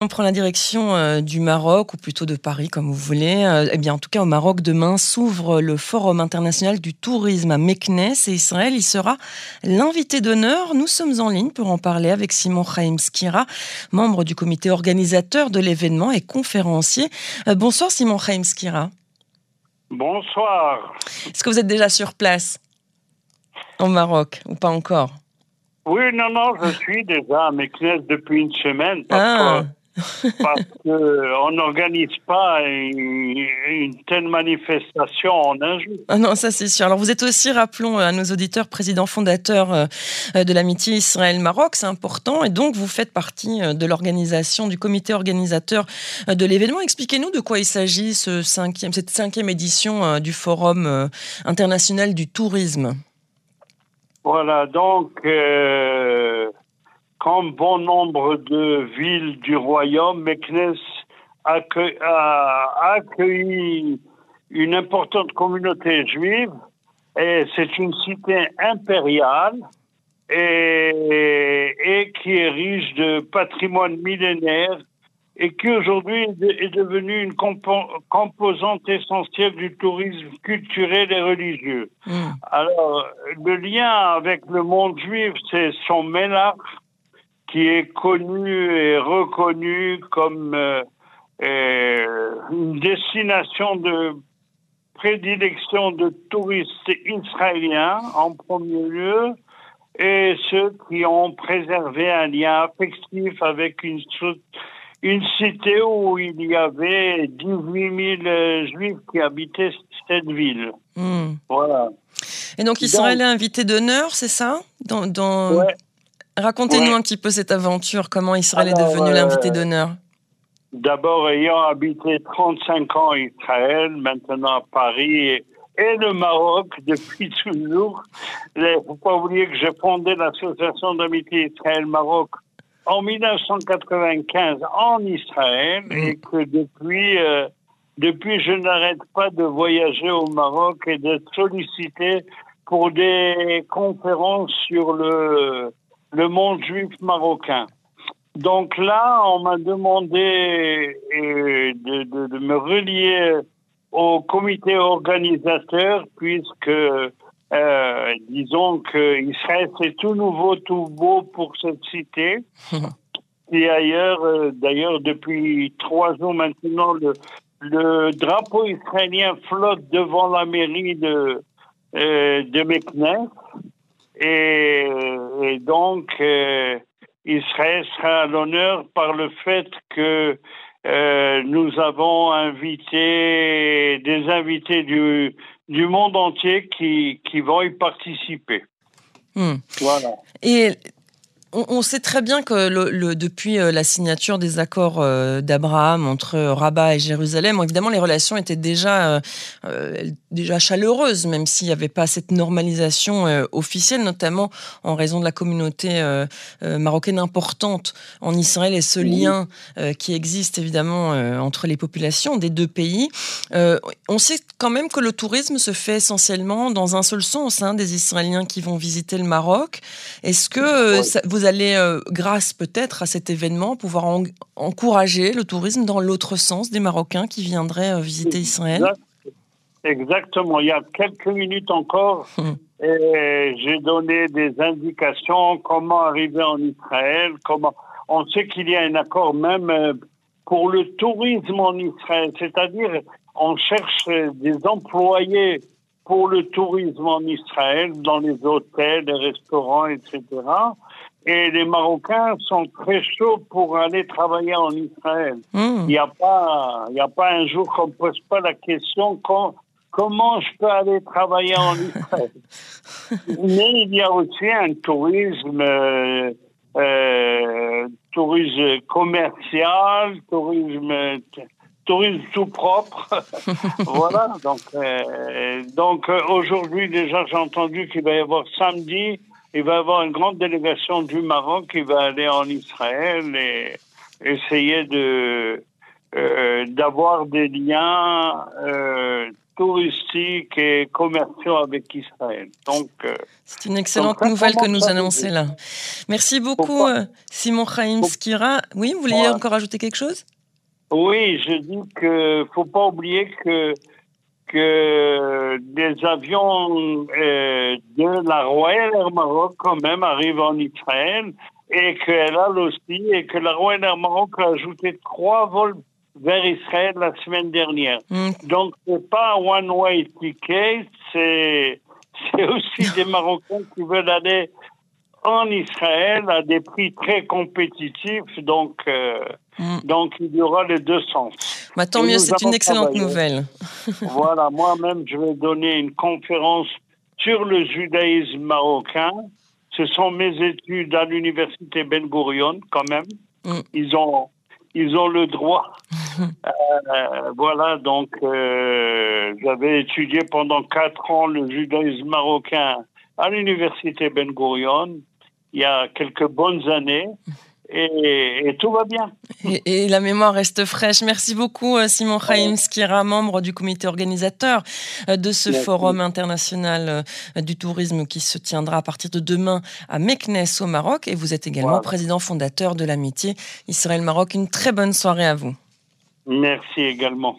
On prend la direction euh, du Maroc, ou plutôt de Paris, comme vous voulez. Euh, eh bien, en tout cas, au Maroc, demain s'ouvre le Forum international du tourisme à Meknes et Israël y sera l'invité d'honneur. Nous sommes en ligne pour en parler avec Simon Chaim Skira, membre du comité organisateur de l'événement et conférencier. Euh, bonsoir, Simon Chaim Skira. Bonsoir. Est-ce que vous êtes déjà sur place au Maroc ou pas encore? Oui, non, non, je suis déjà à Meknes depuis une semaine. Ah parce qu'on n'organise pas une, telle manifestation en un jour. Ah non, ça c'est sûr. Alors vous êtes aussi, rappelons à nos auditeurs, président fondateur euh, de l'amitié Israël-Maroc, c'est important, et donc vous faites partie euh, de l'organisation, du comité organisateur euh, de l'événement. Expliquez-nous de quoi il s'agit, ce cinquième, cette cinquième édition du Forum international du tourisme. Voilà, donc comme bon nombre de villes du royaume, Meknes a accueilli une importante communauté juive et c'est une cité impériale et, et, qui est riche de patrimoine millénaire et qui aujourd'hui est devenue une composante essentielle du tourisme culturel et religieux. Hmm. Alors, le lien avec le monde juif, c'est son mélange qui est connu et reconnu comme euh, euh, une destination de prédilection de touristes israéliens en premier lieu et ceux qui ont préservé un lien affectif avec une, une cité où il y avait 18 000 juifs qui habitaient cette ville. Hmm. Voilà. Et donc Israël est invité d'honneur, c'est ça? Dans, dans... Racontez-nous un petit peu cette aventure, comment Israël est devenu l'invité d'honneur. D'abord, ayant habité 35 ans Israël, maintenant à Paris et, le Maroc depuis toujours, il ne faut pas oublier que j'ai fondé l'association d'amitié Israël-Maroc en 1995 en Israël mm. et que depuis, euh, depuis je n'arrête pas de voyager au Maroc et d'être sollicité pour des conférences sur le le monde juif marocain. Donc là, on m'a demandé euh, de, me relier au comité organisateur puisque euh, disons que Israël c'est tout nouveau, tout beau pour cette cité. Et ailleurs, euh, d'ailleurs, depuis trois jours maintenant, le, le, drapeau israélien flotte devant la mairie de, de Meknes. Et, donc, euh, Israël sera à l'honneur par le fait que euh, nous avons invité des invités du, du monde entier qui, qui vont y participer. Hmm. Voilà. Et on, sait très bien que le, depuis euh, la signature des accords euh, d'Abraham entre Rabat et Jérusalem, évidemment, les relations étaient déjà, euh, déjà chaleureuses, même s'il n'y avait pas cette normalisation officielle, notamment en raison de la communauté marocaine importante en Israël et ce lien qui existe évidemment entre les populations des deux pays. on sait quand même que le tourisme se fait essentiellement dans un seul sens, hein, des Israéliens qui vont visiter le Maroc. Est-ce que vous vous allez, euh, grâce peut-être à cet événement, pouvoir encourager le tourisme dans l'autre sens des Marocains qui viendraient euh, visiter Israël? Exactement. Il y a quelques minutes encore, hum. j'ai donné des indications comment arriver en Israël. Comment on sait qu'il y a un accord même euh, pour le tourisme en Israël, c'est-à-dire on cherche des employés pour le tourisme en Israël, dans les hôtels, les restaurants, etc. Et les Marocains sont très chauds pour aller travailler en Israël. Hmm. Il n'y a pas, a pas un jour qu'on ne pose pas la question comment je peux aller travailler en Israël. Mais il y a aussi un tourisme, euh, euh, tourisme commercial, tourisme tourisme tout propre. voilà. Donc, euh, donc aujourd'hui déjà j'ai entendu qu'il va y avoir samedi il va y avoir une grande délégation du Maroc qui va aller en Israël et essayer de euh, d'avoir des liens euh, touristiques et commerciaux avec Israël. Donc, euh, c'est une excellente nouvelle que nous annonçez là. Merci beaucoup, Simon Chaim Skira. Oui, vous vouliez encore ajouter quelque chose? Oui, je dis que faut pas oublier que que des avions euh, de la Royal Air Maroc quand même arrivent en Israël et qu'elle a aussi et que la Royal Air Maroc a ajouté trois vols vers Israël la semaine dernière. Mm. Donc c'est pas un one way ticket, c'est c'est aussi des Marocains qui veulent aller en Israël à des prix très compétitifs. Donc euh, mm. donc il y aura les deux sens. Bah, tant mieux, c'est une excellente nouvelle. voilà, moi-même je vais donner une conférence sur le judaïsme marocain. Ce sont mes études à l'université Ben Gurion quand même. Mm. Ils ont ils ont le droit. Euh, voilà, donc euh, j'avais étudié pendant quatre ans le judaïsme marocain à l'université Ben Gurion il y a quelques bonnes années et, tout va bien. Et, la mémoire reste fraîche. Merci beaucoup, euh, Simon Chaim Skira, membre du comité organisateur euh, de ce forum international euh, du tourisme qui se tiendra à partir de demain à Meknes au Maroc. Et vous êtes également président fondateur de l'amitié Israël-Maroc. Une très bonne soirée à vous. Merci également.